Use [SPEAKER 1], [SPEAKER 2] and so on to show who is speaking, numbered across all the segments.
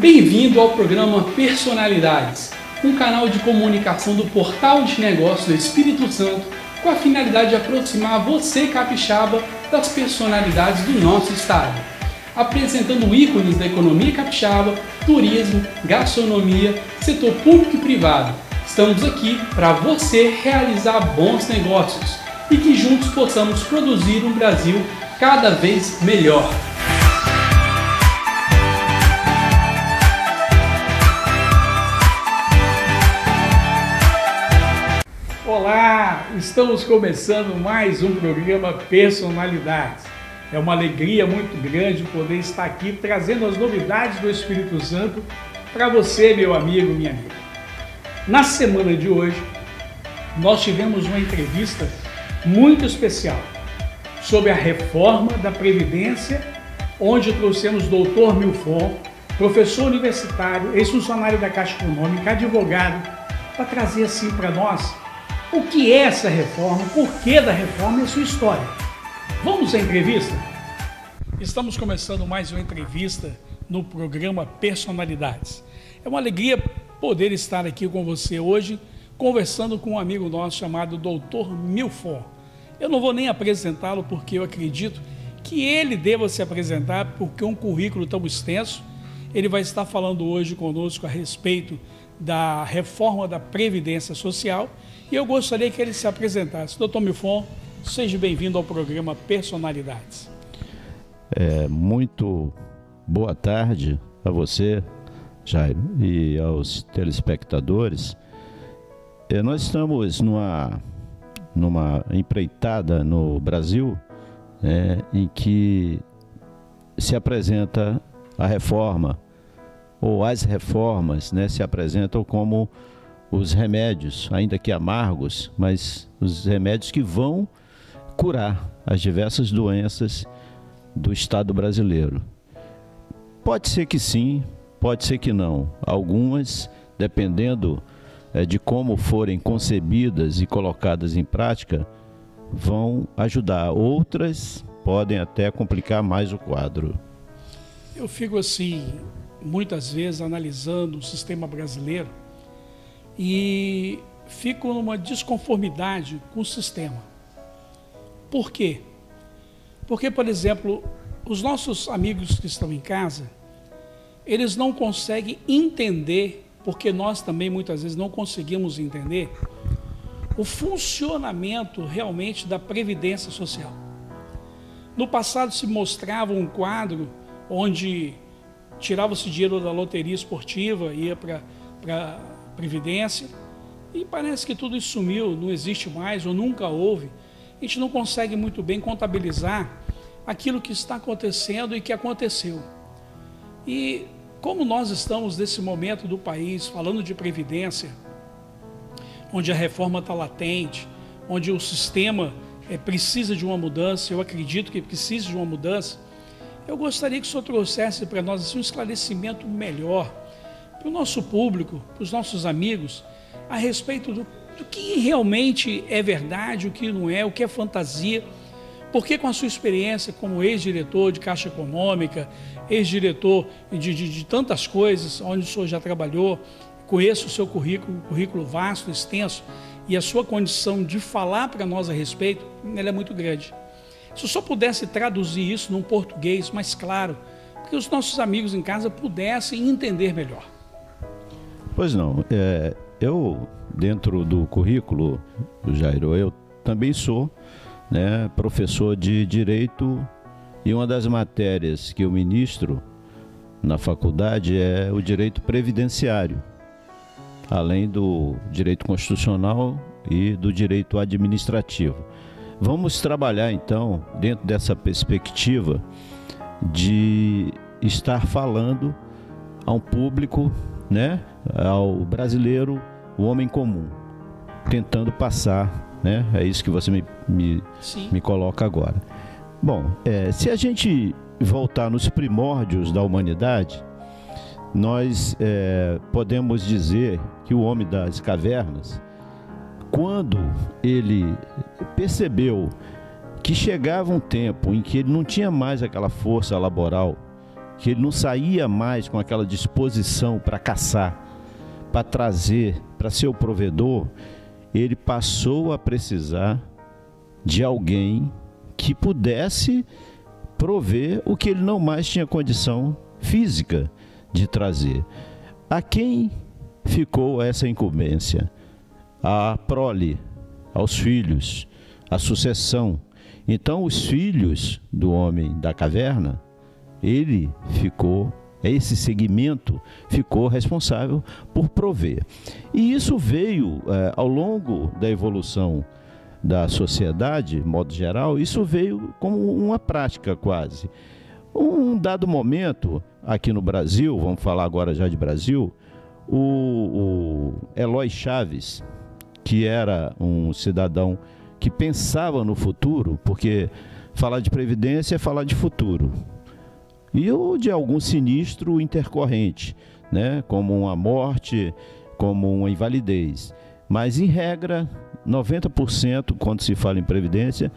[SPEAKER 1] Bem-vindo ao programa Personalidades, um canal de comunicação do Portal de Negócios do Espírito Santo com a finalidade de aproximar você, capixaba, das personalidades do nosso estado, apresentando ícones da economia capixaba, turismo, gastronomia, setor público e privado. Estamos aqui para você realizar bons negócios e que juntos possamos produzir um Brasil cada vez melhor. Estamos começando mais um programa Personalidades. É uma alegria muito grande poder estar aqui trazendo as novidades do Espírito Santo para você, meu amigo, minha amiga. Na semana de hoje, nós tivemos uma entrevista muito especial sobre a reforma da Previdência, onde trouxemos o doutor Milfon, professor universitário, ex-funcionário da Caixa Econômica, advogado, para trazer assim para nós o que é essa reforma, por que da reforma e a sua história. Vamos à entrevista? Estamos começando mais uma entrevista no programa Personalidades. É uma alegria poder estar aqui com você hoje, conversando com um amigo nosso chamado Dr. Milford. Eu não vou nem apresentá-lo porque eu acredito que ele deva se apresentar, porque um currículo tão extenso. Ele vai estar falando hoje conosco a respeito da reforma da Previdência Social e eu gostaria que ele se apresentasse. Doutor Milfon, seja bem-vindo ao programa Personalidades.
[SPEAKER 2] É, muito boa tarde a você, Jairo, e aos telespectadores. É, nós estamos numa, numa empreitada no Brasil é, em que se apresenta a reforma, ou as reformas né, se apresentam como os remédios, ainda que amargos, mas os remédios que vão curar as diversas doenças do Estado brasileiro. Pode ser que sim, pode ser que não. Algumas, dependendo é, de como forem concebidas e colocadas em prática, vão ajudar. Outras podem até complicar mais o quadro.
[SPEAKER 1] Eu fico assim, muitas vezes, analisando o sistema brasileiro e fico numa desconformidade com o sistema. Por quê? Porque, por exemplo, os nossos amigos que estão em casa, eles não conseguem entender, porque nós também muitas vezes não conseguimos entender, o funcionamento realmente da previdência social. No passado se mostrava um quadro onde tirava-se dinheiro da loteria esportiva, ia para Previdência, e parece que tudo isso sumiu, não existe mais ou nunca houve. A gente não consegue muito bem contabilizar aquilo que está acontecendo e que aconteceu. E como nós estamos nesse momento do país falando de previdência, onde a reforma está latente, onde o sistema é, precisa de uma mudança, eu acredito que precisa de uma mudança, eu gostaria que o senhor trouxesse para nós assim, um esclarecimento melhor para o nosso público, para os nossos amigos, a respeito do, do, que realmente é verdade, o que não é, o que é fantasia. Porque com a sua experiência como ex-diretor de Caixa Econômica, ex-diretor de, de, de, tantas coisas, onde o senhor já trabalhou, conheço o seu currículo, um currículo vasto, extenso, e a sua condição de falar para nós a respeito, ela é muito grande. Se o senhor pudesse traduzir isso num português mais claro, que os nossos amigos em casa pudessem entender melhor.
[SPEAKER 2] Pois não. É, eu, dentro do currículo, Jairo, eu também sou né, professor de Direito e uma das matérias que eu ministro na faculdade é o Direito Previdenciário, além do Direito Constitucional e do Direito Administrativo. Vamos trabalhar então, dentro dessa perspectiva, de estar falando a um público né, ao brasileiro, o homem comum, tentando passar, né? É isso que você me, me, me coloca agora. Bom, é, se a gente voltar nos primórdios da humanidade, nós é, podemos dizer que o homem das cavernas, quando ele percebeu que chegava um tempo em que ele não tinha mais aquela força laboral que ele não saía mais com aquela disposição para caçar, para trazer, para ser o provedor, ele passou a precisar de alguém que pudesse prover o que ele não mais tinha condição física de trazer. A quem ficou essa incumbência? A prole, aos filhos, a sucessão. Então, os filhos do homem da caverna, ele ficou, esse segmento ficou responsável por prover. E isso veio é, ao longo da evolução da sociedade, modo geral, isso veio como uma prática quase. Um dado momento, aqui no Brasil, vamos falar agora já de Brasil, o, o Eloy Chaves, que era um cidadão que pensava no futuro, porque falar de previdência é falar de futuro. E ou de algum sinistro intercorrente, né? como uma morte, como uma invalidez. Mas, em regra, 90% quando se fala em previdência,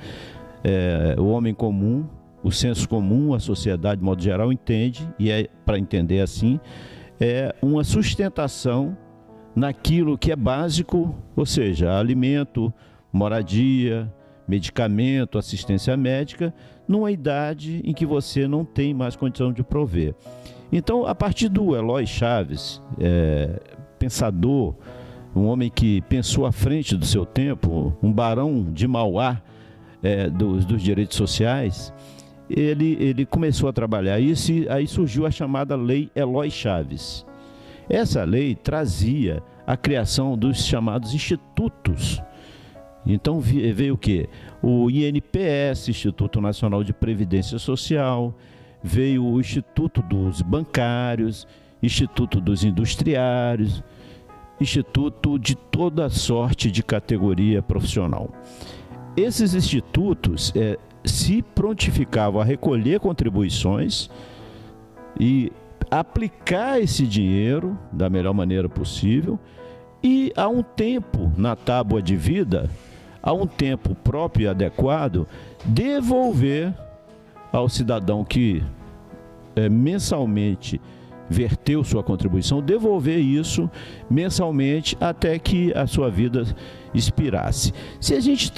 [SPEAKER 2] é, o homem comum, o senso comum, a sociedade de modo geral entende, e é para entender assim, é uma sustentação naquilo que é básico, ou seja, alimento, moradia, medicamento, assistência médica, numa idade em que você não tem mais condição de prover. Então, a partir do Eloy Chaves, é, pensador, um homem que pensou à frente do seu tempo, um barão de Mauá é, dos, dos, direitos sociais, ele, ele começou a trabalhar isso e aí surgiu a chamada Lei Eloy Chaves. Essa lei trazia a criação dos chamados institutos. Então veio o que? O INPS, Instituto Nacional de Previdência Social, veio o Instituto dos Bancários, Instituto dos Industriários, instituto de toda sorte de categoria profissional. Esses institutos é, se prontificavam a recolher contribuições e aplicar esse dinheiro da melhor maneira possível e a um tempo na tábua de vida, a um tempo próprio e adequado, devolver ao cidadão que é, mensalmente verteu sua contribuição, devolver isso mensalmente até que a sua vida expirasse. Se a gente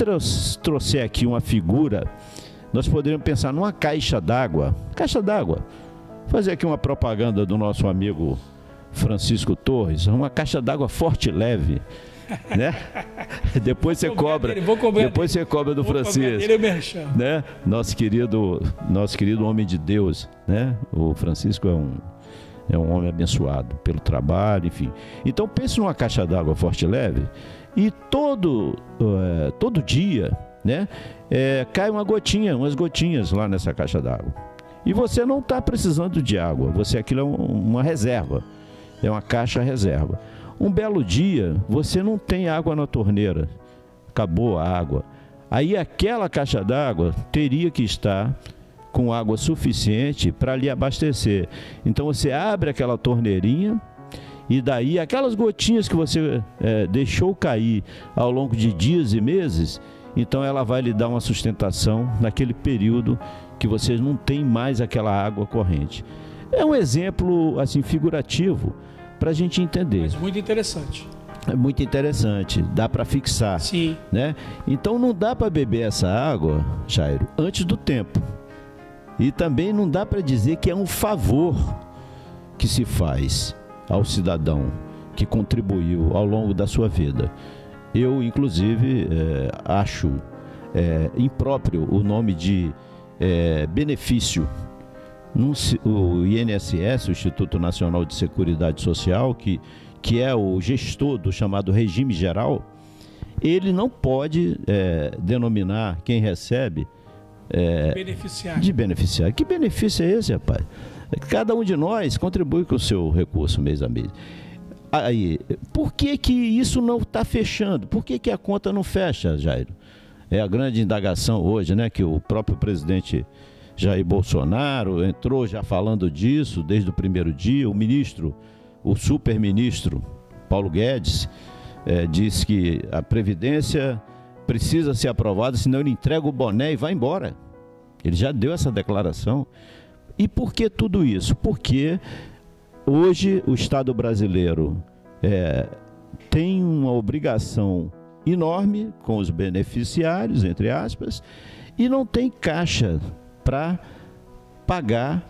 [SPEAKER 2] trouxer aqui uma figura, nós poderíamos pensar numa caixa d'água. Caixa d'água. Fazer aqui uma propaganda do nosso amigo Francisco Torres, uma caixa d'água forte e leve. né? depois você cobra, depois você cobra do Francisco, né? Nosso querido, nosso querido homem de Deus, né? O Francisco é um é um homem abençoado pelo trabalho, enfim. Então pense numa caixa d'água forte e leve e todo, é, todo dia né, é, cai uma gotinha, umas gotinhas lá nessa caixa d'água. E você não está precisando de água, você aquilo é uma reserva, é uma caixa reserva. Um belo dia você não tem água na torneira, acabou a água. Aí aquela caixa d'água teria que estar com água suficiente para lhe abastecer. Então você abre aquela torneirinha e daí aquelas gotinhas que você é, deixou cair ao longo de dias e meses, então ela vai lhe dar uma sustentação naquele período que você não tem mais aquela água corrente. É um exemplo assim figurativo para a gente entender. Mas
[SPEAKER 1] muito interessante.
[SPEAKER 2] É muito interessante, dá para fixar.
[SPEAKER 1] Sim.
[SPEAKER 2] Né? Então não dá para beber essa água, Jairo, antes do tempo. E também não dá para dizer que é um favor que se faz ao cidadão que contribuiu ao longo da sua vida. Eu, inclusive, é, acho é, impróprio o nome de é, benefício. Num, o INSS, o Instituto Nacional de Seguridade Social, que, que é o gestor do chamado regime geral, ele não pode é, denominar quem recebe
[SPEAKER 1] é, beneficiário.
[SPEAKER 2] de beneficiário. Que benefício é esse, rapaz? Cada um de nós contribui com o seu recurso mês a mês. Aí, por que, que isso não está fechando? Por que, que a conta não fecha, Jairo? É a grande indagação hoje, né? Que o próprio presidente Jair Bolsonaro entrou já falando disso desde o primeiro dia. O ministro, o super-ministro Paulo Guedes, é, disse que a Previdência precisa ser aprovado, senão ele entrega o boné e vai embora. Ele já deu essa declaração. E por que tudo isso? Porque hoje o Estado brasileiro é, tem uma obrigação enorme com os beneficiários, entre aspas, e não tem caixa para pagar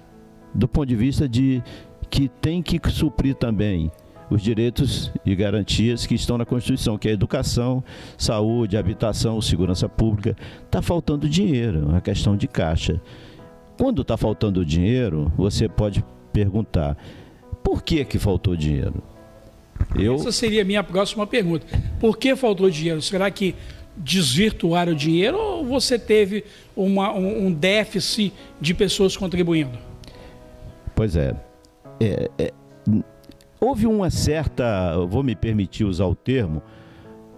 [SPEAKER 2] do ponto de vista de que tem que suprir também os direitos e garantias que estão na Constituição, que é educação, saúde, habitação, segurança pública. Está faltando dinheiro, uma questão de caixa. Quando está faltando dinheiro, você pode perguntar: por que, que faltou dinheiro?
[SPEAKER 1] Eu... Essa seria a minha próxima pergunta. Por que faltou dinheiro? Será que desvirtuaram o dinheiro ou você teve uma, um, um déficit de pessoas contribuindo?
[SPEAKER 2] Pois é. é, é houve uma certa, vou me permitir usar o termo,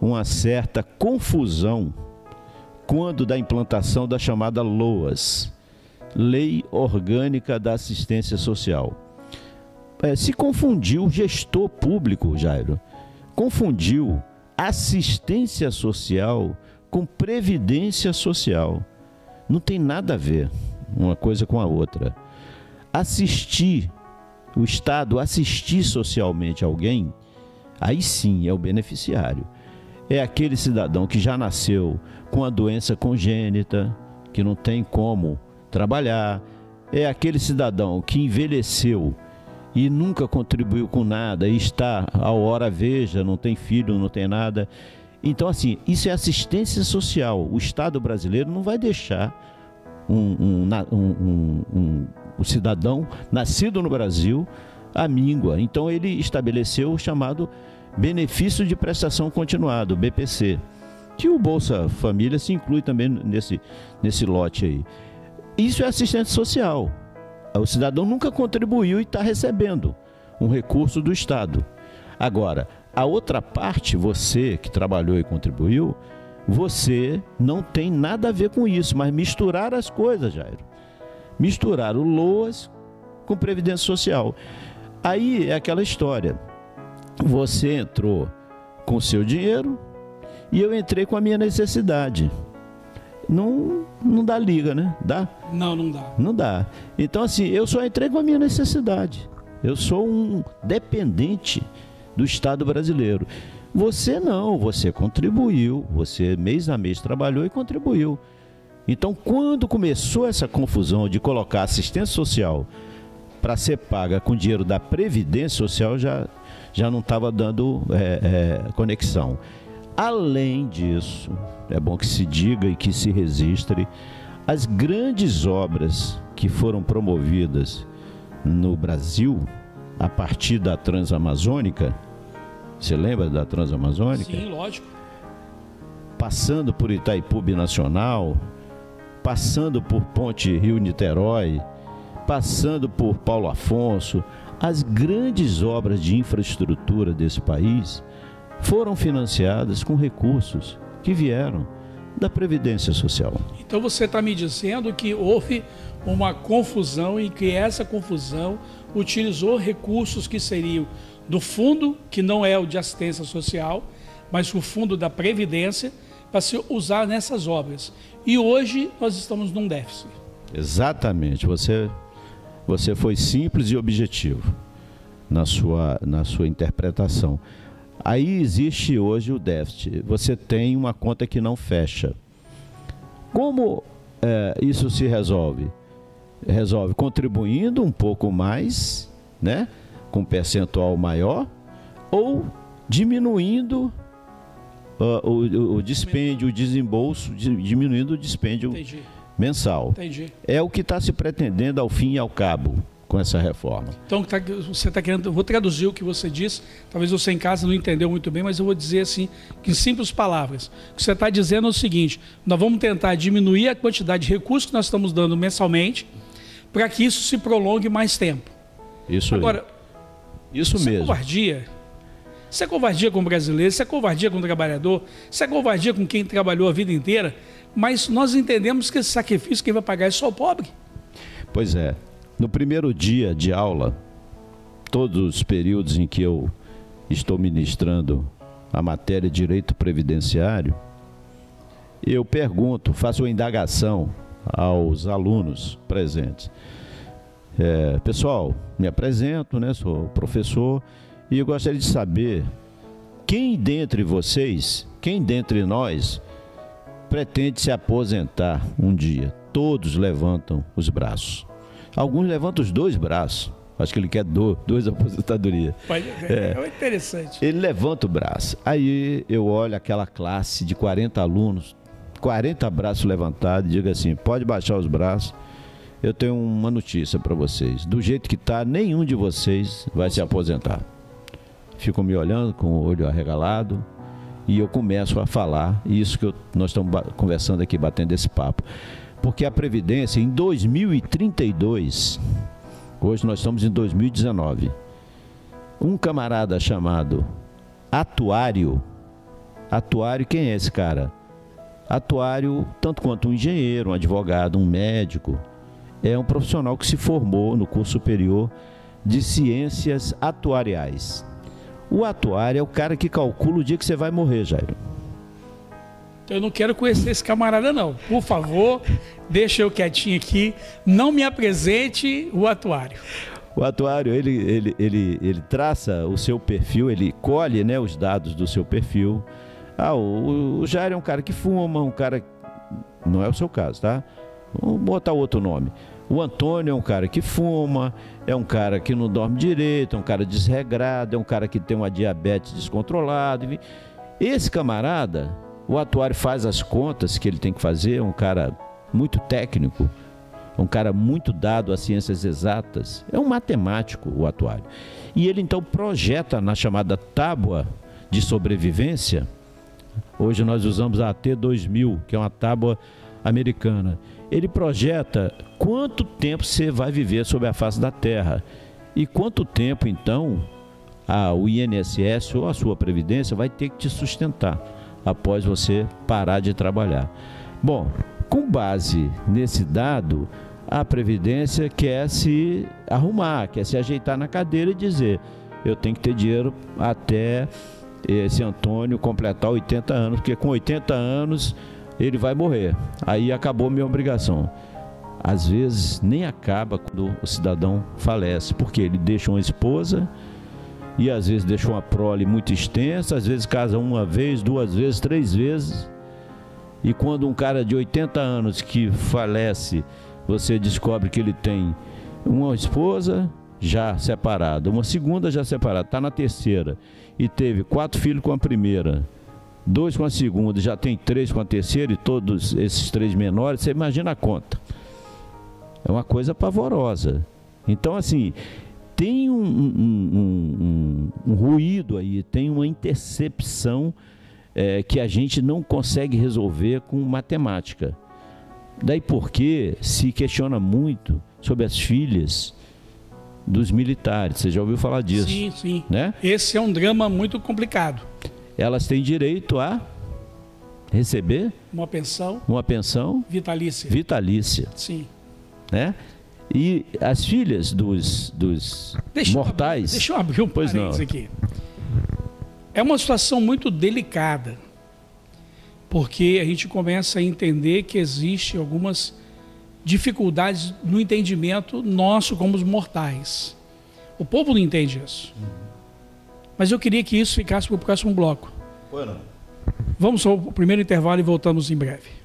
[SPEAKER 2] uma certa confusão quando da implantação da chamada LOAS, Lei Orgânica da Assistência Social. É, se confundiu gestor público, Jairo, confundiu assistência social com previdência social. Não tem nada a ver uma coisa com a outra. Assistir o Estado assistir socialmente alguém, aí sim é o beneficiário. É aquele cidadão que já nasceu com a doença congênita, que não tem como trabalhar. É aquele cidadão que envelheceu e nunca contribuiu com nada e está a hora veja, não tem filho, não tem nada. Então, assim, isso é assistência social. O Estado brasileiro não vai deixar um, um, um, um, cidadão nascido no Brasil a míngua. Então ele estabeleceu o chamado benefício de prestação continuada, BPC, que o Bolsa Família se inclui também nesse, nesse lote aí. Isso é assistente social. O cidadão nunca contribuiu e está recebendo um recurso do Estado. Agora, a outra parte, você que trabalhou e contribuiu, você não tem nada a ver com isso, mas misturar as coisas, Jairo misturar o LOAS com Previdência Social. Aí é aquela história. Você entrou com seu dinheiro e eu entrei com a minha necessidade. Não, não dá liga, né? Dá?
[SPEAKER 1] Não, não dá.
[SPEAKER 2] Não dá. Então, assim, eu só entrei com a minha necessidade. Eu sou um dependente do Estado brasileiro. Você não, você contribuiu, você mês a mês trabalhou e contribuiu. Então, quando começou essa confusão de colocar assistência social para ser paga com dinheiro da Previdência Social, já, já não estava dando é, é, conexão. Além disso, é bom que se diga e que se registre, as grandes obras que foram promovidas no Brasil a partir da Transamazônica, você lembra da Transamazônica?
[SPEAKER 1] Sim, lógico.
[SPEAKER 2] Passando por Itaipu Nacional, passando por Ponte Rio-Niterói, passando por Paulo Afonso, as grandes obras de infraestrutura desse país foram financiadas com recursos que vieram da Previdência Social.
[SPEAKER 1] Então você está me dizendo que houve uma confusão e que essa confusão utilizou recursos que seriam do fundo, que não é o de assistência social, mas o fundo da Previdência, para se usar nessas obras. E hoje nós estamos num déficit.
[SPEAKER 2] Exatamente. Você, você foi simples e objetivo na sua, na sua interpretação. Aí existe hoje o déficit. Você tem uma conta que não fecha. Como é, isso se resolve? Resolve contribuindo um pouco mais, né, com um percentual maior, ou diminuindo uh, o, o, dispêndio, o desembolso, diminuindo o dispêndio Entendi. mensal. Entendi. É o que está se pretendendo ao fim e ao cabo com essa reforma.
[SPEAKER 1] Então tá, você está querendo, vou traduzir o que você disse. Talvez você em casa não entendeu muito bem, mas eu vou dizer assim, em simples palavras. O que você está dizendo é o seguinte: nós vamos tentar diminuir a quantidade de recursos que nós estamos dando mensalmente, para que isso se prolongue mais tempo.
[SPEAKER 2] Isso. Agora, isso é mesmo.
[SPEAKER 1] Covardia isso é covardia com o brasileiro, isso é covardia com o trabalhador, isso é covardia com quem trabalhou a vida inteira. Mas nós entendemos que esse sacrifício quem vai pagar é só o pobre.
[SPEAKER 2] Pois é. No primeiro dia de aula, todos os períodos em que eu estou ministrando a matéria direito previdenciário, eu pergunto, faço uma indagação aos alunos presentes. É, pessoal, me apresento, né? Sou professor e eu gostaria de saber quem dentre vocês, quem dentre nós pretende se aposentar um dia. Todos levantam os braços. Alguns levantam os dois braços. Acho que ele quer do, dois aposentadorias.
[SPEAKER 1] É, é interessante.
[SPEAKER 2] Ele levanta o braço. Aí eu olho aquela classe de 40 alunos, 40 braços levantados, e digo assim: pode baixar os braços. Eu tenho uma notícia para vocês. Do jeito que está, nenhum de vocês vai se aposentar. Ficam me olhando com o olho arregalado e eu começo a falar isso que eu, nós estamos conversando aqui, batendo esse papo. Porque a Previdência, em 2032, hoje nós estamos em 2019, um camarada chamado Atuário, Atuário, quem é esse cara? Atuário, tanto quanto um engenheiro, um advogado, um médico, é um profissional que se formou no curso superior de ciências atuariais. O atuário é o cara que calcula o dia que você vai morrer, Jairo.
[SPEAKER 1] Eu não quero conhecer esse camarada, não. Por favor, deixa eu quietinho aqui. Não me apresente o atuário.
[SPEAKER 2] O atuário, ele, ele, ele, ele traça o seu perfil, ele colhe né, os dados do seu perfil. Ah, o, o Jair é um cara que fuma, um cara. Não é o seu caso, tá? Vamos botar outro nome. O Antônio é um cara que fuma, é um cara que não dorme direito, é um cara desregrado, é um cara que tem uma diabetes descontrolada. Esse camarada, o atuário faz as contas que ele tem que fazer, é um cara muito técnico, é um cara muito dado às ciências exatas, é um matemático o atuário. E ele então projeta na chamada tábua de sobrevivência. Hoje nós usamos a AT2000, que é uma tábua americana ele projeta quanto tempo você vai viver sobre a face da Terra e quanto tempo então a, o INSS ou a sua previdência vai ter que te sustentar após você parar de trabalhar. Bom, com base nesse dado, a previdência quer se arrumar, quer se ajeitar na cadeira e dizer: eu tenho que ter dinheiro até esse Antônio completar 80 anos, porque com 80 anos ele vai morrer. Aí acabou minha obrigação. Às vezes nem acaba quando o cidadão falece, porque ele deixa uma esposa e às vezes deixa uma prole muito extensa, às vezes casa uma vez, duas vezes, três vezes. E quando um cara de 80 anos que falece, você descobre que ele tem uma esposa já separada, uma segunda já separada, está na terceira e teve quatro filhos com a primeira dois com a segunda, já tem três com a terceira e todos esses três menores, você imagina a conta. É uma coisa pavorosa. Então, assim, tem um, um, um, um ruído aí, tem uma intercepção é, que a gente não consegue resolver com matemática. Daí porque se questiona muito sobre as filhas dos militares. Você já ouviu falar disso?
[SPEAKER 1] Sim, sim. Né? Esse é um drama muito complicado
[SPEAKER 2] elas têm direito a receber
[SPEAKER 1] uma pensão,
[SPEAKER 2] uma pensão
[SPEAKER 1] vitalícia.
[SPEAKER 2] Vitalícia.
[SPEAKER 1] Sim.
[SPEAKER 2] Né? E as filhas dos, dos deixa mortais.
[SPEAKER 1] Eu deixa eu abrir um pois não. aqui. É uma situação muito delicada, porque a gente começa a entender que existe algumas dificuldades no entendimento nosso como os mortais. O povo não entende isso. Uhum. Mas eu queria que isso ficasse para o próximo bloco. Bueno. Vamos ao primeiro intervalo e voltamos em breve.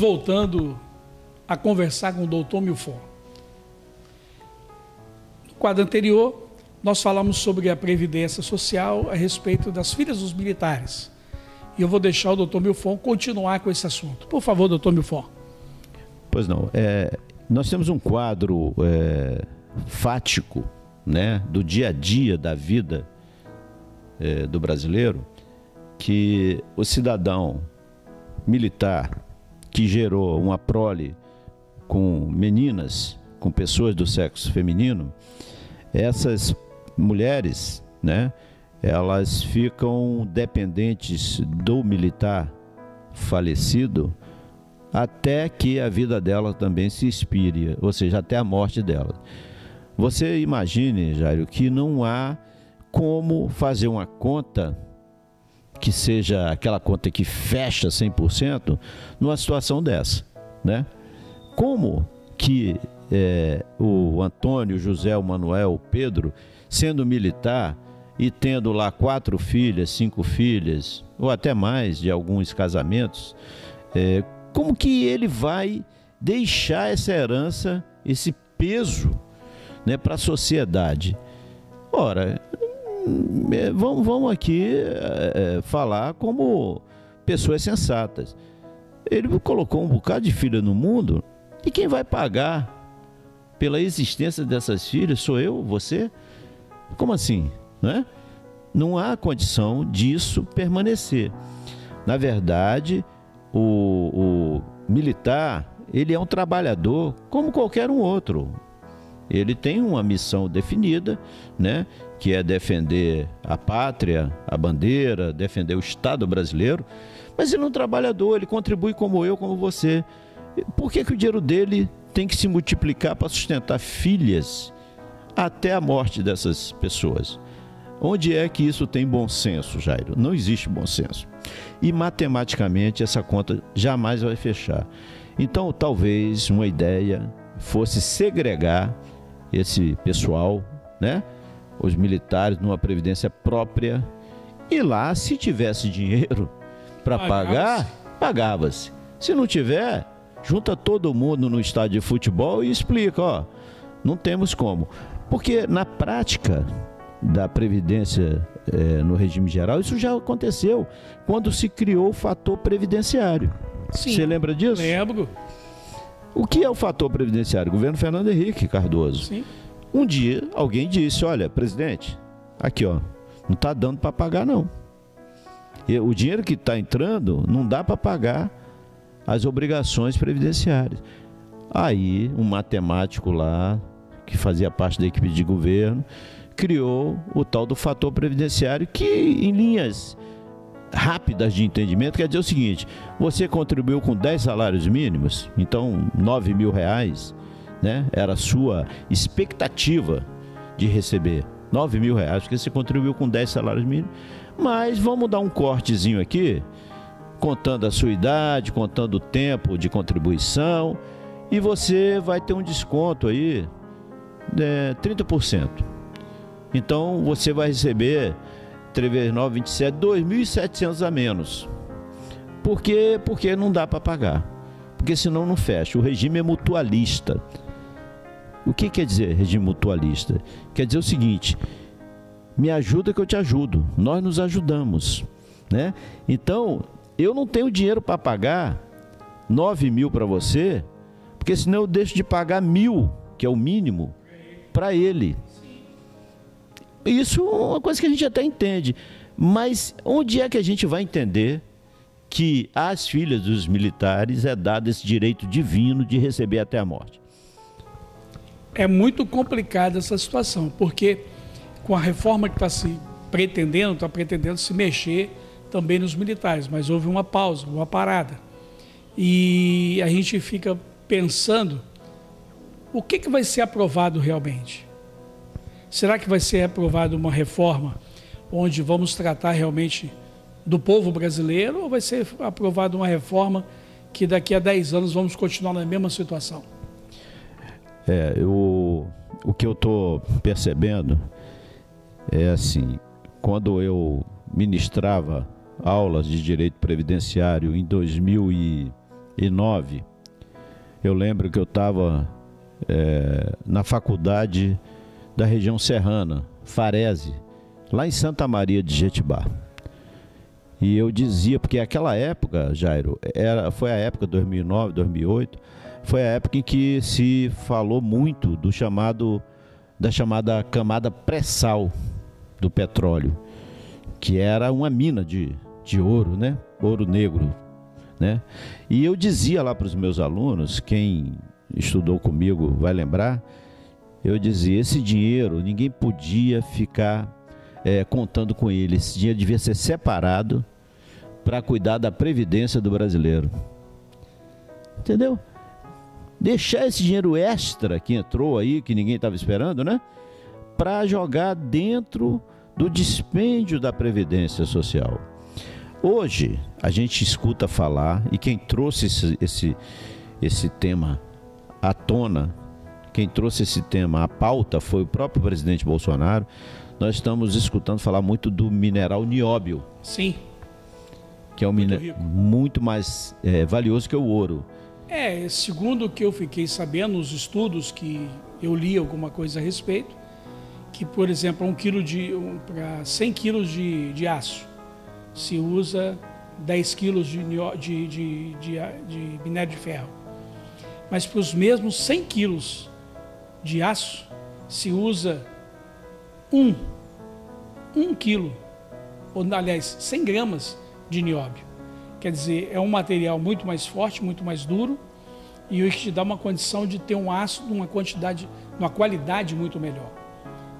[SPEAKER 1] Voltando a conversar com o doutor Milfon. No quadro anterior, nós falamos sobre a Previdência Social a respeito das filhas dos militares. E eu vou deixar o doutor Milfon continuar com esse assunto. Por favor, doutor Milfon.
[SPEAKER 2] Pois não. É, nós temos um quadro é, fático né, do dia a dia da vida é, do brasileiro que o cidadão militar que gerou uma prole com meninas, com pessoas do sexo feminino, essas mulheres, né, elas ficam dependentes do militar falecido até que a vida dela também se expire, ou seja, até a morte dela. Você imagine, Jairo, que não há como fazer uma conta que seja aquela conta que fecha 100% numa situação dessa, né? Como que é, o Antônio, José, o Manuel, o Pedro, sendo militar e tendo lá quatro filhas, cinco filhas, ou até mais de alguns casamentos, é, como que ele vai deixar essa herança, esse peso né, para a sociedade? Ora, vamos, vamos aqui é, é, falar como pessoas sensatas. Ele colocou um bocado de filha no mundo e quem vai pagar pela existência dessas filhas sou eu, você? Como assim? Né? Não há condição disso permanecer. Na verdade, o, o militar ele é um trabalhador como qualquer um outro. Ele tem uma missão definida, né? Que é defender a pátria, a bandeira, defender o Estado brasileiro, mas ele é um trabalhador, ele contribui como eu, como você. Por que, que o dinheiro dele tem que se multiplicar para sustentar filhas até a morte dessas pessoas? Onde é que isso tem bom senso, Jairo? Não existe bom senso. E matematicamente essa conta jamais vai fechar. Então, talvez uma ideia fosse segregar esse pessoal, né? Os militares numa previdência própria. E lá, se tivesse dinheiro para pagar, pagava-se. Se não tiver, junta todo mundo no estádio de futebol e explica, ó, não temos como. Porque na prática da previdência é, no regime geral, isso já aconteceu quando se criou o fator previdenciário. Sim, Você lembra disso?
[SPEAKER 1] Lembro.
[SPEAKER 2] O que é o fator previdenciário? Governo Fernando Henrique Cardoso. Sim. Um dia alguém disse: Olha, presidente, aqui ó, não está dando para pagar não. O dinheiro que está entrando não dá para pagar as obrigações previdenciárias. Aí um matemático lá que fazia parte da equipe de governo criou o tal do fator previdenciário que em linhas rápidas de entendimento quer dizer o seguinte: você contribuiu com 10 salários mínimos, então 9 mil reais, né? Era a sua expectativa de receber 9 mil reais, porque você contribuiu com 10 salários mínimos. Mas vamos dar um cortezinho aqui, contando a sua idade, contando o tempo de contribuição, e você vai ter um desconto aí de né, 30%. Então você vai receber 3 vezes 9, 27, 2.700 a menos. Por quê? Porque não dá para pagar. Porque senão não fecha. O regime é mutualista. O que quer dizer regime mutualista? Quer dizer o seguinte: me ajuda que eu te ajudo, nós nos ajudamos. Né? Então, eu não tenho dinheiro para pagar 9 mil para você, porque senão eu deixo de pagar mil, que é o mínimo, para ele. Isso é uma coisa que a gente até entende. Mas onde é que a gente vai entender que às filhas dos militares é dado esse direito divino de receber até a morte?
[SPEAKER 1] É muito complicada essa situação, porque com a reforma que está se pretendendo, está pretendendo se mexer também nos militares, mas houve uma pausa, uma parada. E a gente fica pensando o que, que vai ser aprovado realmente. Será que vai ser aprovada uma reforma onde vamos tratar realmente do povo brasileiro ou vai ser aprovada uma reforma que daqui a 10 anos vamos continuar na mesma situação?
[SPEAKER 2] É, eu, o que eu estou percebendo é assim, quando eu ministrava aulas de direito previdenciário em 2000 e 2009, eu lembro que eu estava é, na faculdade da região serrana, Farese, lá em Santa Maria de Jetibá. E eu dizia, porque aquela época, Jairo, era, foi a época 2009, 2008, foi a época em que se falou muito do chamado da chamada camada pré-sal do petróleo, que era uma mina de, de ouro, né? Ouro negro, né? E eu dizia lá para os meus alunos, quem estudou comigo vai lembrar, eu dizia: esse dinheiro ninguém podia ficar é, contando com ele, esse dinheiro devia ser separado para cuidar da previdência do brasileiro. Entendeu? Deixar esse dinheiro extra que entrou aí, que ninguém estava esperando, né? Para jogar dentro do dispêndio da previdência social. Hoje, a gente escuta falar, e quem trouxe esse, esse, esse tema à tona, quem trouxe esse tema à pauta foi o próprio presidente Bolsonaro. Nós estamos escutando falar muito do mineral nióbio.
[SPEAKER 1] Sim.
[SPEAKER 2] Que é um mineral muito mais é, valioso que o ouro.
[SPEAKER 1] É, segundo o que eu fiquei sabendo, os estudos que eu li alguma coisa a respeito, que, por exemplo, um quilo de, um, para 100 quilos de, de aço, se usa 10 quilos de, de, de, de, minério de ferro. Mas para os mesmos 100 quilos de aço, se usa 1, 1 quilo, ou aliás, 100 gramas de nióbio. Quer dizer, é um material muito mais forte, muito mais duro, e isso te dá uma condição de ter um aço numa quantidade, uma qualidade muito melhor.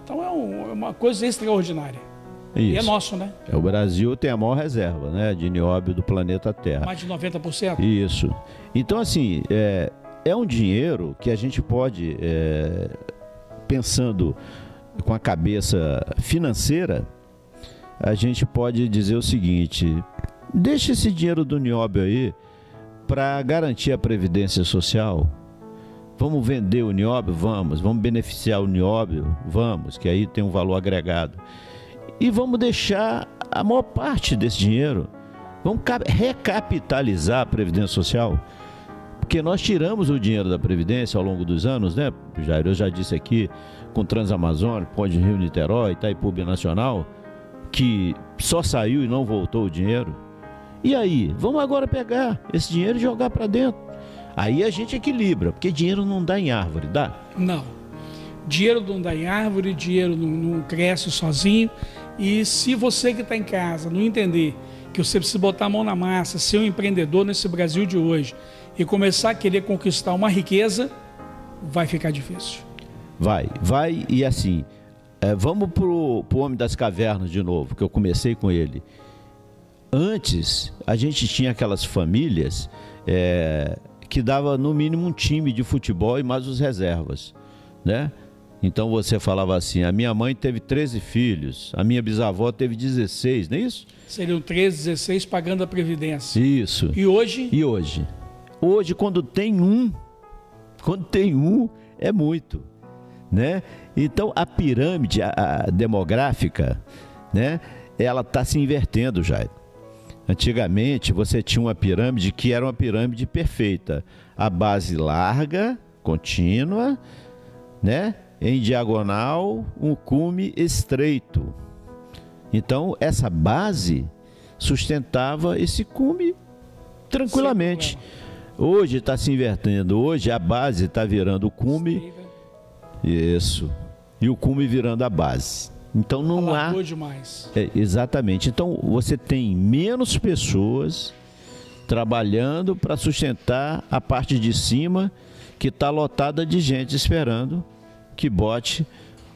[SPEAKER 1] Então é, um, é uma coisa extraordinária. Isso. E é nosso, né?
[SPEAKER 2] É, o Brasil tem a maior reserva né, de nióbio do planeta Terra.
[SPEAKER 1] Mais de 90%?
[SPEAKER 2] Isso. Então, assim, é, é um dinheiro que a gente pode, é, pensando com a cabeça financeira, a gente pode dizer o seguinte: deixa esse dinheiro do nióbio aí para garantir a previdência social. Vamos vender o nióbio? Vamos. Vamos beneficiar o nióbio? Vamos, que aí tem um valor agregado. E vamos deixar a maior parte desse dinheiro. Vamos recapitalizar a Previdência Social. Porque nós tiramos o dinheiro da Previdência ao longo dos anos, né, Jair? Eu já disse aqui, com Transamazônica, Ponte Rio Niterói, Itaipu Nacional, que só saiu e não voltou o dinheiro. E aí, vamos agora pegar esse dinheiro e jogar para dentro. Aí a gente equilibra, porque dinheiro não dá em árvore, dá?
[SPEAKER 1] Não. Dinheiro não dá em árvore, dinheiro não, não cresce sozinho. E se você que está em casa não entender que você precisa botar a mão na massa, ser um empreendedor nesse Brasil de hoje e começar a querer conquistar uma riqueza, vai ficar difícil.
[SPEAKER 2] Vai, vai e assim, é, vamos para o Homem das Cavernas de novo, que eu comecei com ele. Antes, a gente tinha aquelas famílias é, que dava no mínimo um time de futebol e mais os reservas, né? Então você falava assim: a minha mãe teve 13 filhos, a minha bisavó teve 16, não é isso?
[SPEAKER 1] Seriam 13, 16 pagando a Previdência.
[SPEAKER 2] Isso.
[SPEAKER 1] E hoje?
[SPEAKER 2] E hoje? Hoje, quando tem um, quando tem um, é muito. Né? Então a pirâmide a, a demográfica, né, ela está se invertendo, já. Antigamente você tinha uma pirâmide que era uma pirâmide perfeita, a base larga, contínua, né? em diagonal, um cume estreito. Então, essa base sustentava esse cume tranquilamente. Hoje está se invertendo. Hoje a base está virando o cume. Isso. E o cume virando a base. Então não
[SPEAKER 1] Alargou há. demais.
[SPEAKER 2] É, exatamente. Então você tem menos pessoas trabalhando para sustentar a parte de cima que está lotada de gente esperando que bote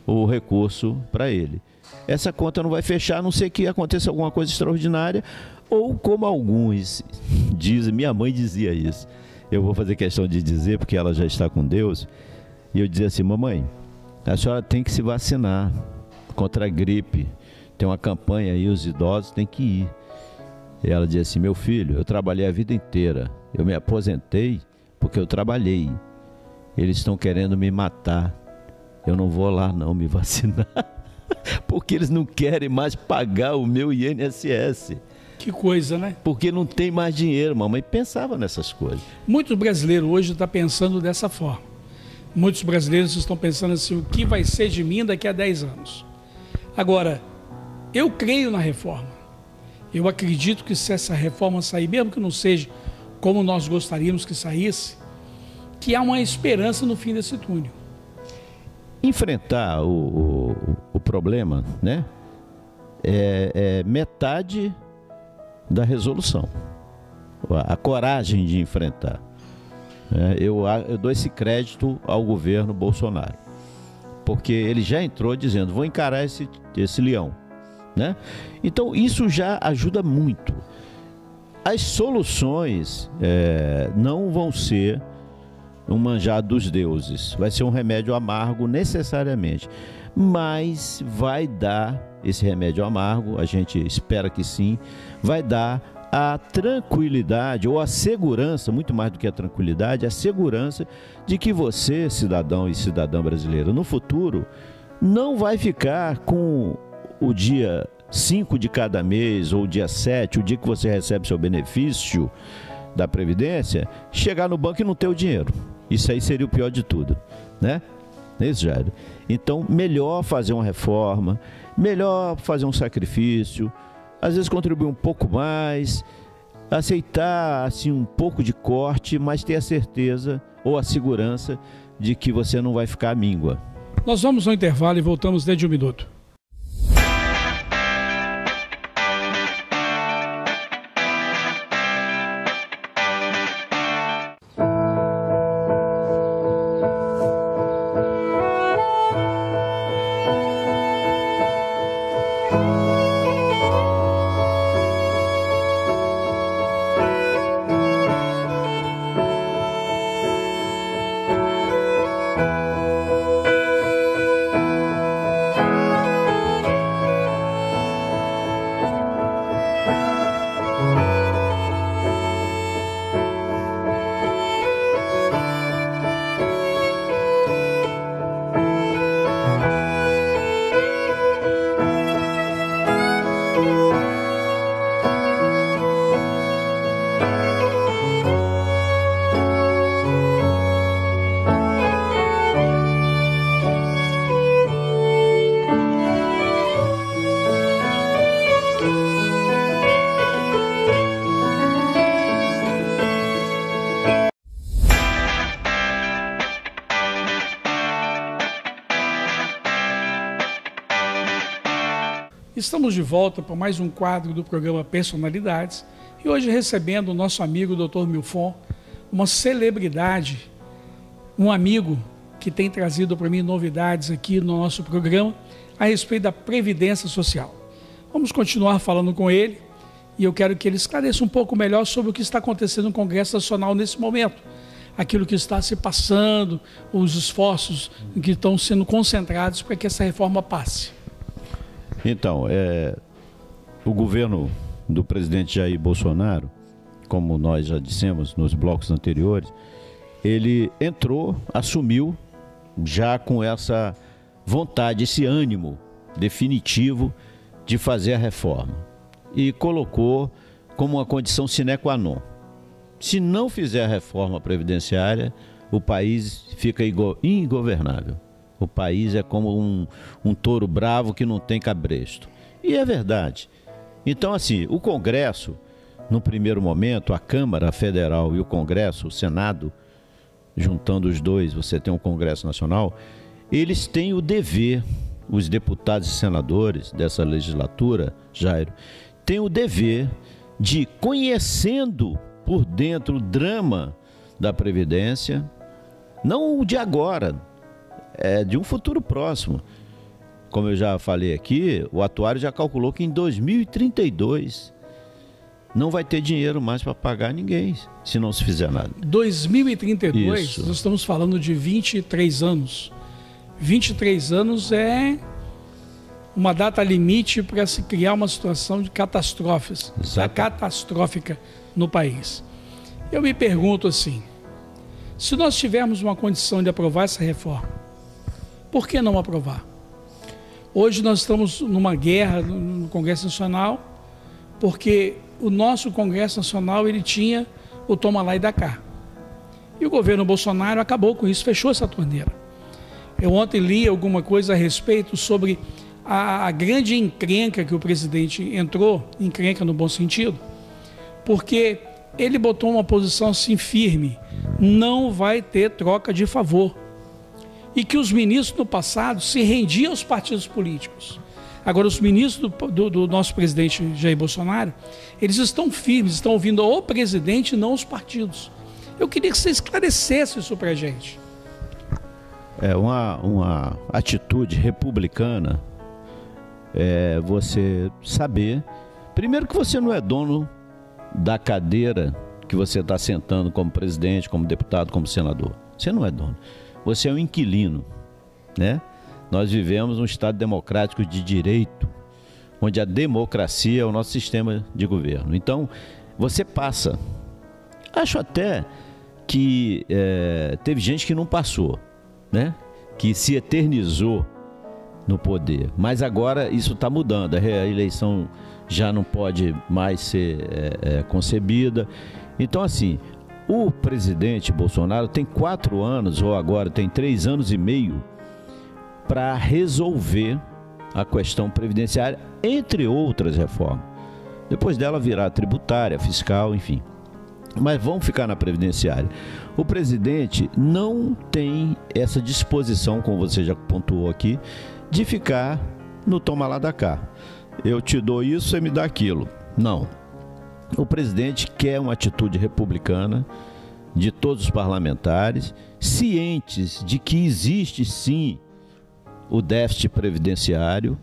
[SPEAKER 2] o recurso para ele. Essa conta não vai fechar, a não ser que aconteça alguma coisa extraordinária, ou como alguns dizem, minha mãe dizia isso. Eu vou fazer questão de dizer, porque ela já está com Deus. E eu dizia assim: Mamãe, a senhora tem que se vacinar contra a gripe. Tem uma campanha aí, os idosos têm que ir. E ela dizia assim: Meu filho, eu trabalhei a vida inteira. Eu me aposentei porque eu trabalhei. Eles estão querendo me matar eu não vou lá não me vacinar, porque eles não querem mais pagar o meu INSS.
[SPEAKER 1] Que coisa, né?
[SPEAKER 2] Porque não tem mais dinheiro. Mamãe pensava nessas coisas.
[SPEAKER 1] Muitos brasileiros hoje estão tá pensando dessa forma. Muitos brasileiros estão pensando assim: o que vai ser de mim daqui a 10 anos? Agora, eu creio na reforma. Eu acredito que se essa reforma sair, mesmo que não seja como nós gostaríamos que saísse, que há uma esperança no fim desse túnel.
[SPEAKER 2] Enfrentar o, o, o problema, né? É, é metade da resolução. A coragem de enfrentar. É, eu, eu dou esse crédito ao governo Bolsonaro. Porque ele já entrou dizendo: vou encarar esse, esse leão. Né? Então, isso já ajuda muito. As soluções é, não vão ser um manjar dos deuses, vai ser um remédio amargo necessariamente, mas vai dar esse remédio amargo, a gente espera que sim, vai dar a tranquilidade ou a segurança, muito mais do que a tranquilidade, a segurança de que você, cidadão e cidadã brasileira, no futuro não vai ficar com o dia 5 de cada mês ou o dia 7, o dia que você recebe seu benefício da Previdência, chegar no banco e não ter o dinheiro. Isso aí seria o pior de tudo, né? É isso, Jairo? Então, melhor fazer uma reforma, melhor fazer um sacrifício, às vezes contribuir um pouco mais, aceitar assim um pouco de corte, mas ter a certeza ou a segurança de que você não vai ficar míngua.
[SPEAKER 1] Nós vamos ao intervalo e voltamos dentro de um minuto. Estamos de volta para mais um quadro do programa Personalidades e hoje recebendo o nosso amigo Dr. Milfon, uma celebridade, um amigo que tem trazido para mim novidades aqui no nosso programa a respeito da Previdência Social. Vamos continuar falando com ele e eu quero que ele esclareça um pouco melhor sobre o que está acontecendo no Congresso Nacional nesse momento, aquilo que está se passando, os esforços que estão sendo concentrados para que essa reforma passe.
[SPEAKER 2] Então, é, o governo do presidente Jair Bolsonaro, como nós já dissemos nos blocos anteriores, ele entrou, assumiu já com essa vontade, esse ânimo definitivo de fazer a reforma e colocou como uma condição sine qua non. Se não fizer a reforma previdenciária, o país fica ingovernável. O país é como um, um touro bravo que não tem cabresto. E é verdade. Então, assim, o Congresso, no primeiro momento, a Câmara Federal e o Congresso, o Senado, juntando os dois, você tem um Congresso Nacional, eles têm o dever, os deputados e senadores dessa legislatura, Jairo, têm o dever de, conhecendo por dentro o drama da Previdência, não o de agora, é, de um futuro próximo. Como eu já falei aqui, o atuário já calculou que em 2032 não vai ter dinheiro mais para pagar ninguém se não se fizer nada.
[SPEAKER 1] 2032, Isso. nós estamos falando de 23 anos. 23 anos é uma data limite para se criar uma situação de catástrofes, catastrófica no país. Eu me pergunto assim: se nós tivermos uma condição de aprovar essa reforma, por que não aprovar? Hoje nós estamos numa guerra no Congresso Nacional, porque o nosso Congresso Nacional ele tinha o toma lá e da cá. E o governo Bolsonaro acabou com isso, fechou essa torneira. Eu ontem li alguma coisa a respeito sobre a, a grande encrenca que o presidente entrou, encrenca no bom sentido, porque ele botou uma posição assim firme: não vai ter troca de favor. E que os ministros no passado se rendiam aos partidos políticos. Agora, os ministros do, do, do, nosso presidente Jair Bolsonaro, eles estão firmes, estão ouvindo o presidente, não os partidos. Eu queria que você esclarecesse isso para a gente.
[SPEAKER 2] É uma, uma atitude republicana é você saber, primeiro que você não é dono da cadeira que você está sentando como presidente, como deputado, como senador. Você não é dono. Você é um inquilino, né? Nós vivemos um Estado democrático de direito, onde a democracia é o nosso sistema de governo. Então, você passa. Acho até que é, teve gente que não passou, né? que se eternizou no poder. Mas agora isso está mudando. A eleição já não pode mais ser é, é, concebida. Então, assim, o presidente Bolsonaro tem quatro anos, ou agora tem três anos e meio, para resolver a questão previdenciária, entre outras reformas. Depois dela virá tributária, fiscal, enfim. Mas vamos ficar na previdenciária. O presidente não tem essa disposição, como você já pontuou aqui, de ficar no toma lá da cá. Eu te dou isso, você me dá aquilo. Não. O presidente quer uma atitude republicana de todos os parlamentares, cientes de que existe sim o déficit previdenciário.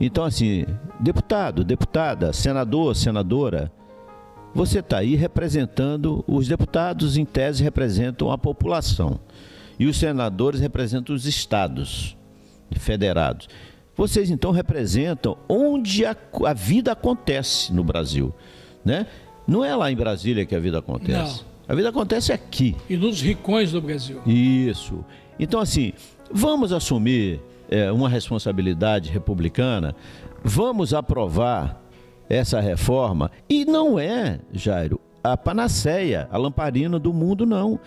[SPEAKER 2] Então, assim, deputado, deputada, senador, senadora, você está aí representando, os deputados, em tese, representam a população. E os senadores representam os estados federados. Vocês então representam onde a, a vida acontece no Brasil. Né? Não é lá em Brasília que a vida acontece. Não. A vida acontece aqui.
[SPEAKER 1] E nos ricões do Brasil.
[SPEAKER 2] Isso. Então, assim, vamos assumir é, uma responsabilidade republicana, vamos aprovar essa reforma. E não é, Jairo, a panaceia, a lamparina do mundo, não.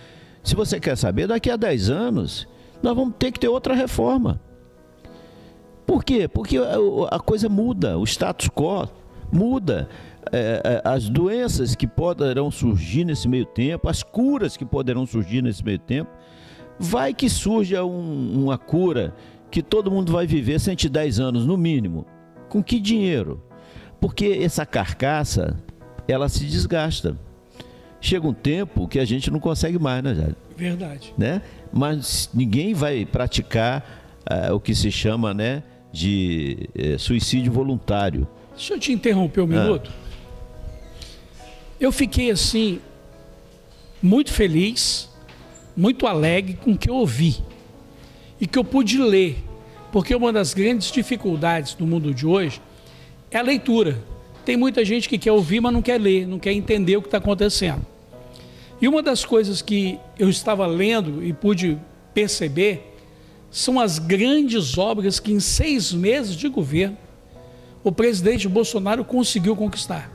[SPEAKER 2] Se você quer saber, daqui a 10 anos, nós vamos ter que ter outra reforma. Por quê? Porque a coisa muda, o status quo muda. É, é, as doenças que poderão surgir nesse meio tempo, as curas que poderão surgir nesse meio tempo, vai que surja um, uma cura que todo mundo vai viver 110 anos no mínimo. Com que dinheiro? Porque essa carcaça, ela se desgasta. Chega um tempo que a gente não consegue mais, né, Jário?
[SPEAKER 1] Verdade.
[SPEAKER 2] Né? Mas ninguém vai praticar uh, o que se chama, né, de uh, suicídio voluntário.
[SPEAKER 1] Deixa eu te interromper um ah. minuto. Eu fiquei assim muito feliz, muito alegre com o que eu ouvi e que eu pude ler, porque uma das grandes dificuldades do mundo de hoje é a leitura. Tem muita gente que quer ouvir, mas não quer ler, não quer entender o que está acontecendo. E uma das coisas que eu estava lendo e pude perceber são as grandes obras que em seis meses de governo o presidente Bolsonaro conseguiu conquistar.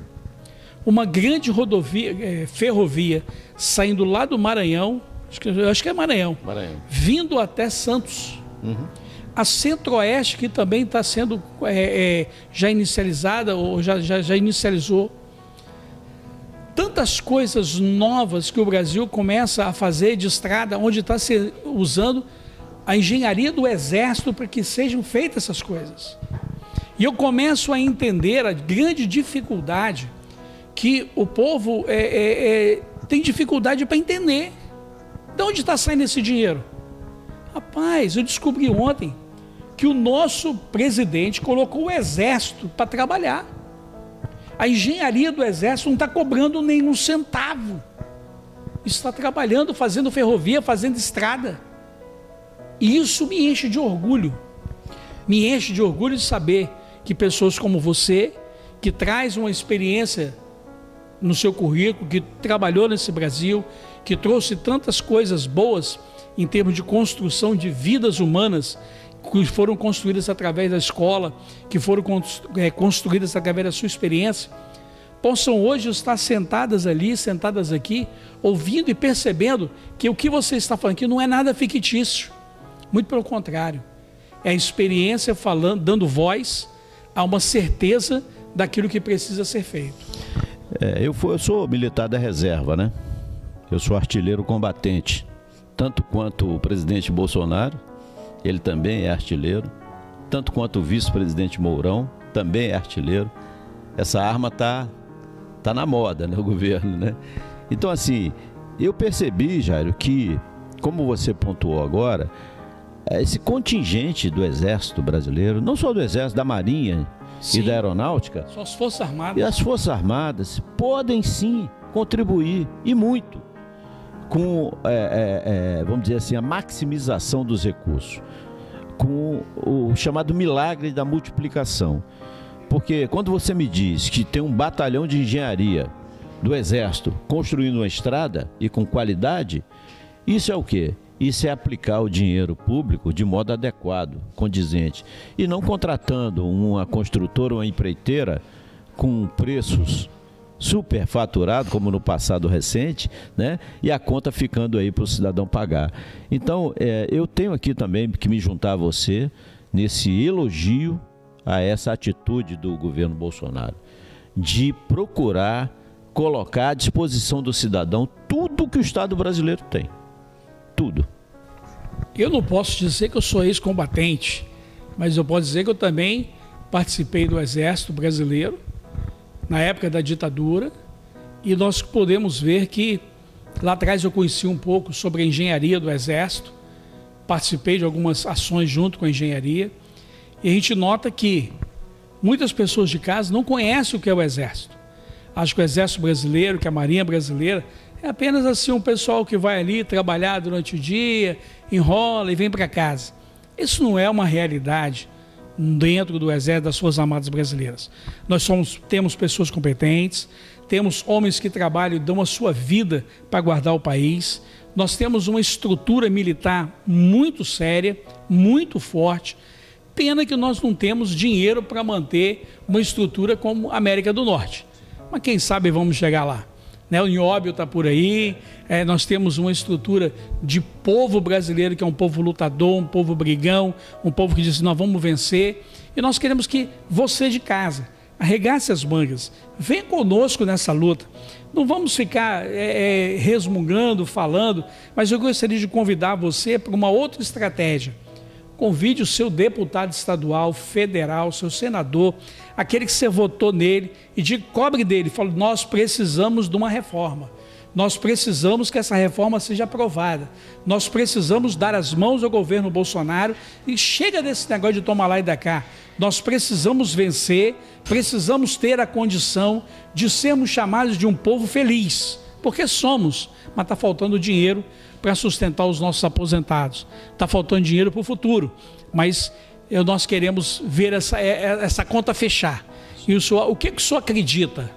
[SPEAKER 1] Uma grande rodovia, é, ferrovia saindo lá do Maranhão, acho que, acho que é Maranhão, Maranhão, vindo até Santos. Uhum a Centro-Oeste, que também está sendo é, é, já inicializada ou já, já, já inicializou. Tantas coisas novas que o Brasil começa a fazer de estrada, onde está se usando a engenharia do exército para que sejam feitas essas coisas. E eu começo a entender a grande dificuldade que o povo é, é, é tem dificuldade para entender. De onde está saindo esse dinheiro? Rapaz, eu descobri ontem que o nosso presidente colocou o exército para trabalhar. A engenharia do exército não está cobrando nenhum centavo. Está trabalhando, fazendo ferrovia, fazendo estrada. E isso me enche de orgulho. Me enche de orgulho de saber que pessoas como você, que traz uma experiência no seu currículo, que trabalhou nesse Brasil, que trouxe tantas coisas boas em termos de construção de vidas humanas que foram construídas através da escola, que foram é, construídas através da sua experiência, possam hoje estar sentadas ali, sentadas aqui, ouvindo e percebendo que o que você está falando aqui não é nada fictício. Muito pelo contrário. É a experiência falando, dando voz a uma certeza daquilo que precisa ser feito.
[SPEAKER 2] É, eu, eu sou militar da reserva, né? Eu sou artilheiro combatente, tanto quanto o presidente Bolsonaro, ele também é artilheiro, tanto quanto o vice-presidente Mourão, também é artilheiro. Essa arma está tá na moda, né, o governo, né? Então, assim, eu percebi, Jairo, que, como você pontuou agora, esse contingente do Exército Brasileiro, não só do Exército, da Marinha sim. e da Aeronáutica,
[SPEAKER 1] só as Forças Armadas.
[SPEAKER 2] E as Forças Armadas podem sim contribuir, e muito, com, é, é, é, vamos dizer assim, a maximização dos recursos, com o chamado milagre da multiplicação. Porque quando você me diz que tem um batalhão de engenharia do Exército construindo uma estrada e com qualidade, isso é o quê? Isso é aplicar o dinheiro público de modo adequado, condizente, e não contratando uma construtora ou uma empreiteira com preços superfaturado, como no passado recente, né? e a conta ficando aí para o cidadão pagar. Então, é, eu tenho aqui também que me juntar a você nesse elogio a essa atitude do governo Bolsonaro de procurar colocar à disposição do cidadão tudo que o Estado brasileiro tem. Tudo.
[SPEAKER 1] Eu não posso dizer que eu sou ex-combatente, mas eu posso dizer que eu também participei do Exército Brasileiro na época da ditadura e nós podemos ver que lá atrás eu conheci um pouco sobre a engenharia do Exército, participei de algumas ações junto com a engenharia e a gente nota que muitas pessoas de casa não conhecem o que é o Exército. Acho que o Exército Brasileiro, que a Marinha Brasileira, é apenas assim um pessoal que vai ali trabalhar durante o dia, enrola e vem para casa. Isso não é uma realidade dentro do Exército das Forças Armadas Brasileiras. Nós somos, temos pessoas competentes, temos homens que trabalham e dão a sua vida para guardar o país. Nós temos uma estrutura militar muito séria, muito forte, Pena que nós não temos dinheiro para manter uma estrutura como a América do Norte. Mas quem sabe vamos chegar lá. Né? O Nióbio está por aí, é, nós temos uma estrutura de povo brasileiro que é um povo lutador, um povo brigão, um povo que diz nós vamos vencer. E nós queremos que você de casa arregace as mangas, vem conosco nessa luta. Não vamos ficar é, é, resmungando, falando, mas eu gostaria de convidar você para uma outra estratégia convide o seu deputado estadual, federal, seu senador, aquele que você votou nele, e diga, cobre dele, fala, nós precisamos de uma reforma. Nós precisamos que essa reforma seja aprovada. Nós precisamos dar as mãos ao governo Bolsonaro e chega desse negócio de tomar lá e da cá. Nós precisamos vencer, precisamos ter a condição de sermos chamados de um povo feliz, porque somos, mas está faltando dinheiro para sustentar os nossos aposentados. Está faltando dinheiro para o futuro, mas eu, nós queremos ver essa, é, é, essa conta fechar. E o, senhor, o que, que o senhor acredita?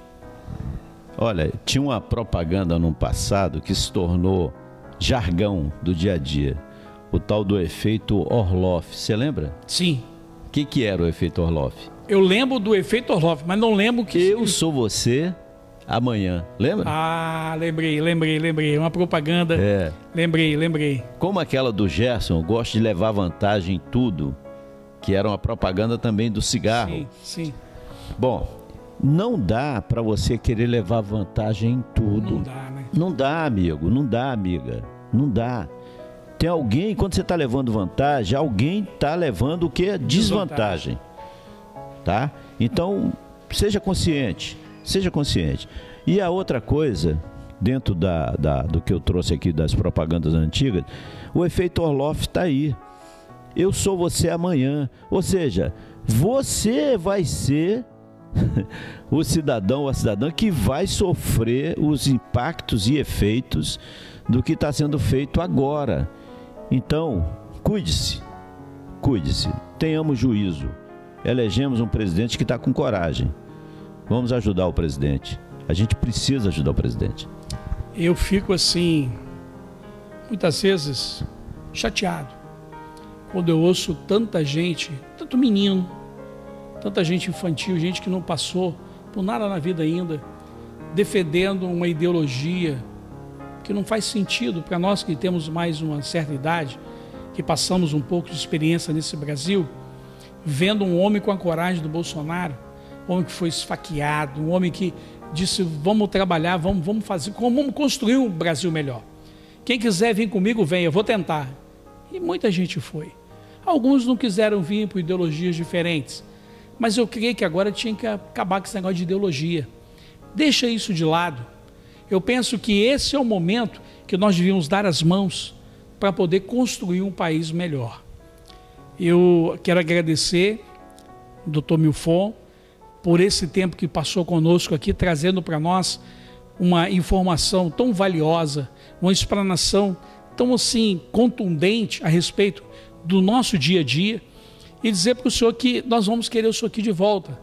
[SPEAKER 2] Olha, tinha uma propaganda no passado que se tornou jargão do dia a dia. O tal do efeito Orloff. Você lembra?
[SPEAKER 1] Sim.
[SPEAKER 2] O que, que era o efeito Orloff?
[SPEAKER 1] Eu lembro do efeito Orloff, mas não lembro que.
[SPEAKER 2] Eu sou você, amanhã. Lembra?
[SPEAKER 1] Ah, lembrei, lembrei, lembrei. Uma propaganda.
[SPEAKER 2] É.
[SPEAKER 1] Lembrei, lembrei.
[SPEAKER 2] Como aquela do Gerson, gosta de levar vantagem em tudo, que era uma propaganda também do cigarro.
[SPEAKER 1] Sim, sim.
[SPEAKER 2] Bom, não dá para você querer levar vantagem em tudo.
[SPEAKER 1] Não dá, né?
[SPEAKER 2] Não dá, amigo, não dá, amiga. Não dá. Tem alguém, quando você está levando vantagem, alguém está levando o que? Desvantagem. Tá? Então, seja consciente Seja consciente. E a outra coisa, dentro da, da, do que eu trouxe aqui das propagandas antigas, o efeito Orloff está aí. Eu sou você amanhã. Ou seja, você vai ser o cidadão ou a cidadã que vai sofrer os impactos e efeitos do que está sendo feito agora. Então, cuide-se, cuide-se, tenhamos juízo. Elegemos um presidente que está com coragem. Vamos ajudar o presidente. A gente precisa ajudar o presidente.
[SPEAKER 1] Eu fico assim, muitas vezes, chateado quando eu ouço tanta gente, tanto menino, tanta gente infantil, gente que não passou por nada na vida ainda, defendendo uma ideologia que não faz sentido para nós que temos mais uma certa idade, que passamos um pouco de experiência nesse Brasil, vendo um homem com a coragem do Bolsonaro, um homem que foi esfaqueado, um homem que disse: vamos trabalhar, vamos, vamos fazer, vamos construir um Brasil melhor. Quem quiser vir comigo, venha, eu vou tentar. E muita gente foi. Alguns não quiseram vir por ideologias diferentes. Mas eu creio que agora tinha que acabar com esse negócio de ideologia. Deixa isso de lado. Eu penso que esse é o momento que nós devíamos dar as mãos para poder construir um país melhor. Eu quero agradecer doutor Milfon por esse tempo que passou conosco aqui, trazendo para nós uma informação tão valiosa, uma explanação tão assim contundente a respeito do nosso dia a dia e dizer para o senhor que nós vamos querer o senhor aqui de volta.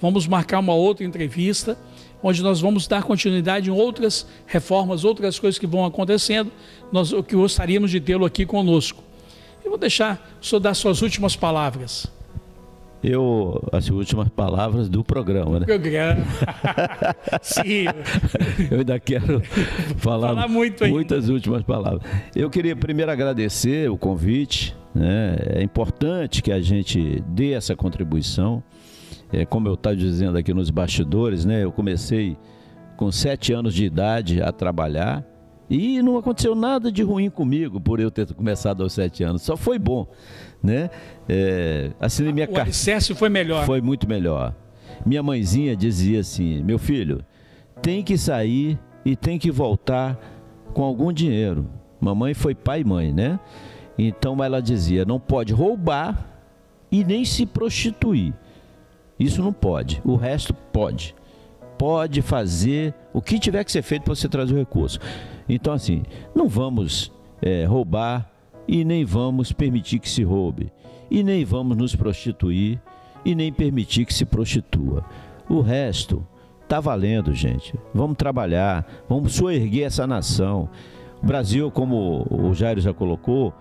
[SPEAKER 1] Vamos marcar uma outra entrevista, onde nós vamos dar continuidade em outras reformas, outras coisas que vão acontecendo, nós que gostaríamos de tê-lo aqui conosco. Eu vou deixar o senhor dar suas últimas palavras.
[SPEAKER 2] Eu, as últimas palavras do programa, né?
[SPEAKER 1] Programa.
[SPEAKER 2] Sim. Eu ainda quero falar, falar muito muitas últimas palavras. Eu queria primeiro agradecer o convite, né? É importante que a gente dê essa contribuição. É, como eu estava dizendo aqui nos bastidores, né? Eu comecei com sete anos de idade a trabalhar e não aconteceu nada de ruim comigo por eu ter começado aos sete anos. Só foi bom, né? É, assinei minha
[SPEAKER 1] o alicerce foi melhor.
[SPEAKER 2] Foi muito melhor. Minha mãezinha dizia assim: meu filho, tem que sair e tem que voltar com algum dinheiro. Mamãe foi pai e mãe, né? Então ela dizia: não pode roubar e nem se prostituir. Isso não pode. O resto pode. Pode fazer o que tiver que ser feito para você trazer o recurso. Então, assim, não vamos é, roubar e nem vamos permitir que se roube. E nem vamos nos prostituir e nem permitir que se prostitua. O resto está valendo, gente. Vamos trabalhar, vamos soerguer essa nação. O Brasil, como o Jairo já colocou,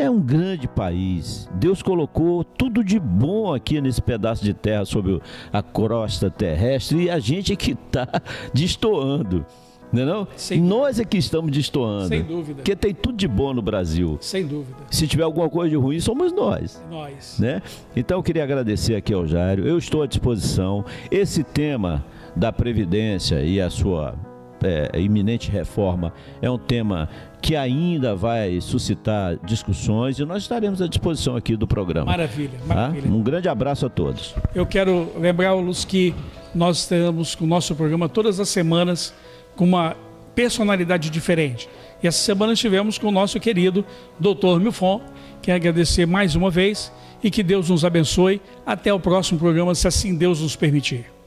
[SPEAKER 2] é um grande país. Deus colocou tudo de bom aqui nesse pedaço de terra sobre a crosta terrestre e a gente é que está destoando. Não é não? Sem Nós é que estamos destoando.
[SPEAKER 1] Sem dúvida.
[SPEAKER 2] Porque tem tudo de bom no Brasil.
[SPEAKER 1] Sem dúvida.
[SPEAKER 2] Se tiver alguma coisa de ruim, somos nós.
[SPEAKER 1] Nós.
[SPEAKER 2] Né? Então eu queria agradecer aqui ao Jairo. Eu estou à disposição. Esse tema da Previdência e a sua é, iminente reforma é um tema que ainda vai suscitar discussões e nós estaremos à disposição aqui do programa.
[SPEAKER 1] Maravilha, tá? maravilha.
[SPEAKER 2] Tá? Um grande abraço a todos.
[SPEAKER 1] Eu quero lembrar-los que nós temos o nosso programa todas as semanas com uma personalidade diferente. E essa semana estivemos com o nosso querido Dr. Milfon. Quero agradecer mais uma vez e que Deus nos abençoe. Até o próximo programa, se assim Deus nos permitir.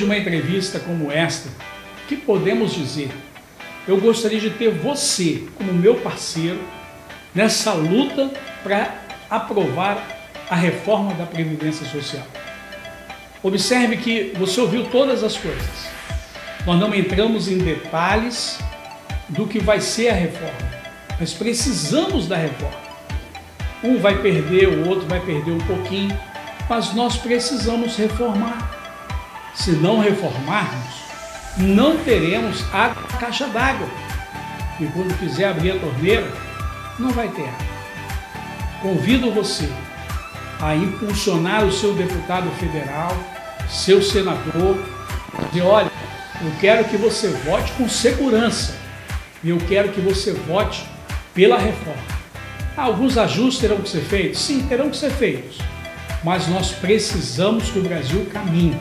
[SPEAKER 1] De uma entrevista como esta, que podemos dizer? Eu gostaria de ter você como meu parceiro nessa luta para aprovar a reforma da Previdência Social. Observe que você ouviu todas as coisas. Nós não entramos em detalhes do que vai ser a reforma. Nós precisamos da reforma. Um vai perder, o outro vai perder um pouquinho, mas nós precisamos reformar. Se não reformarmos, não teremos na caixa d'água. E quando quiser abrir a torneira, não vai ter água. Convido você a impulsionar o seu deputado federal, seu senador, dizer, olha, eu quero que você vote com segurança e eu quero que você vote pela reforma. Alguns ajustes terão que ser feitos? Sim, terão que ser feitos. Mas nós precisamos que o Brasil caminhe.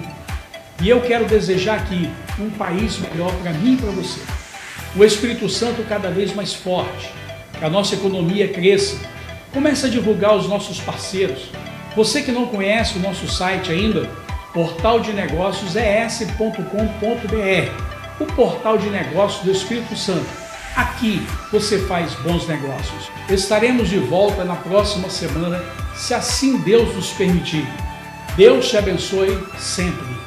[SPEAKER 1] E eu quero desejar aqui um país melhor para mim e para você. O Espírito Santo cada vez mais forte, que a nossa economia cresça. Comece a divulgar os nossos parceiros. Você que não conhece o nosso site ainda, portal de negócios es.com.br, o portal de negócios do Espírito Santo. Aqui você faz bons negócios. Estaremos de volta na próxima semana, se assim Deus nos permitir. Deus te abençoe sempre.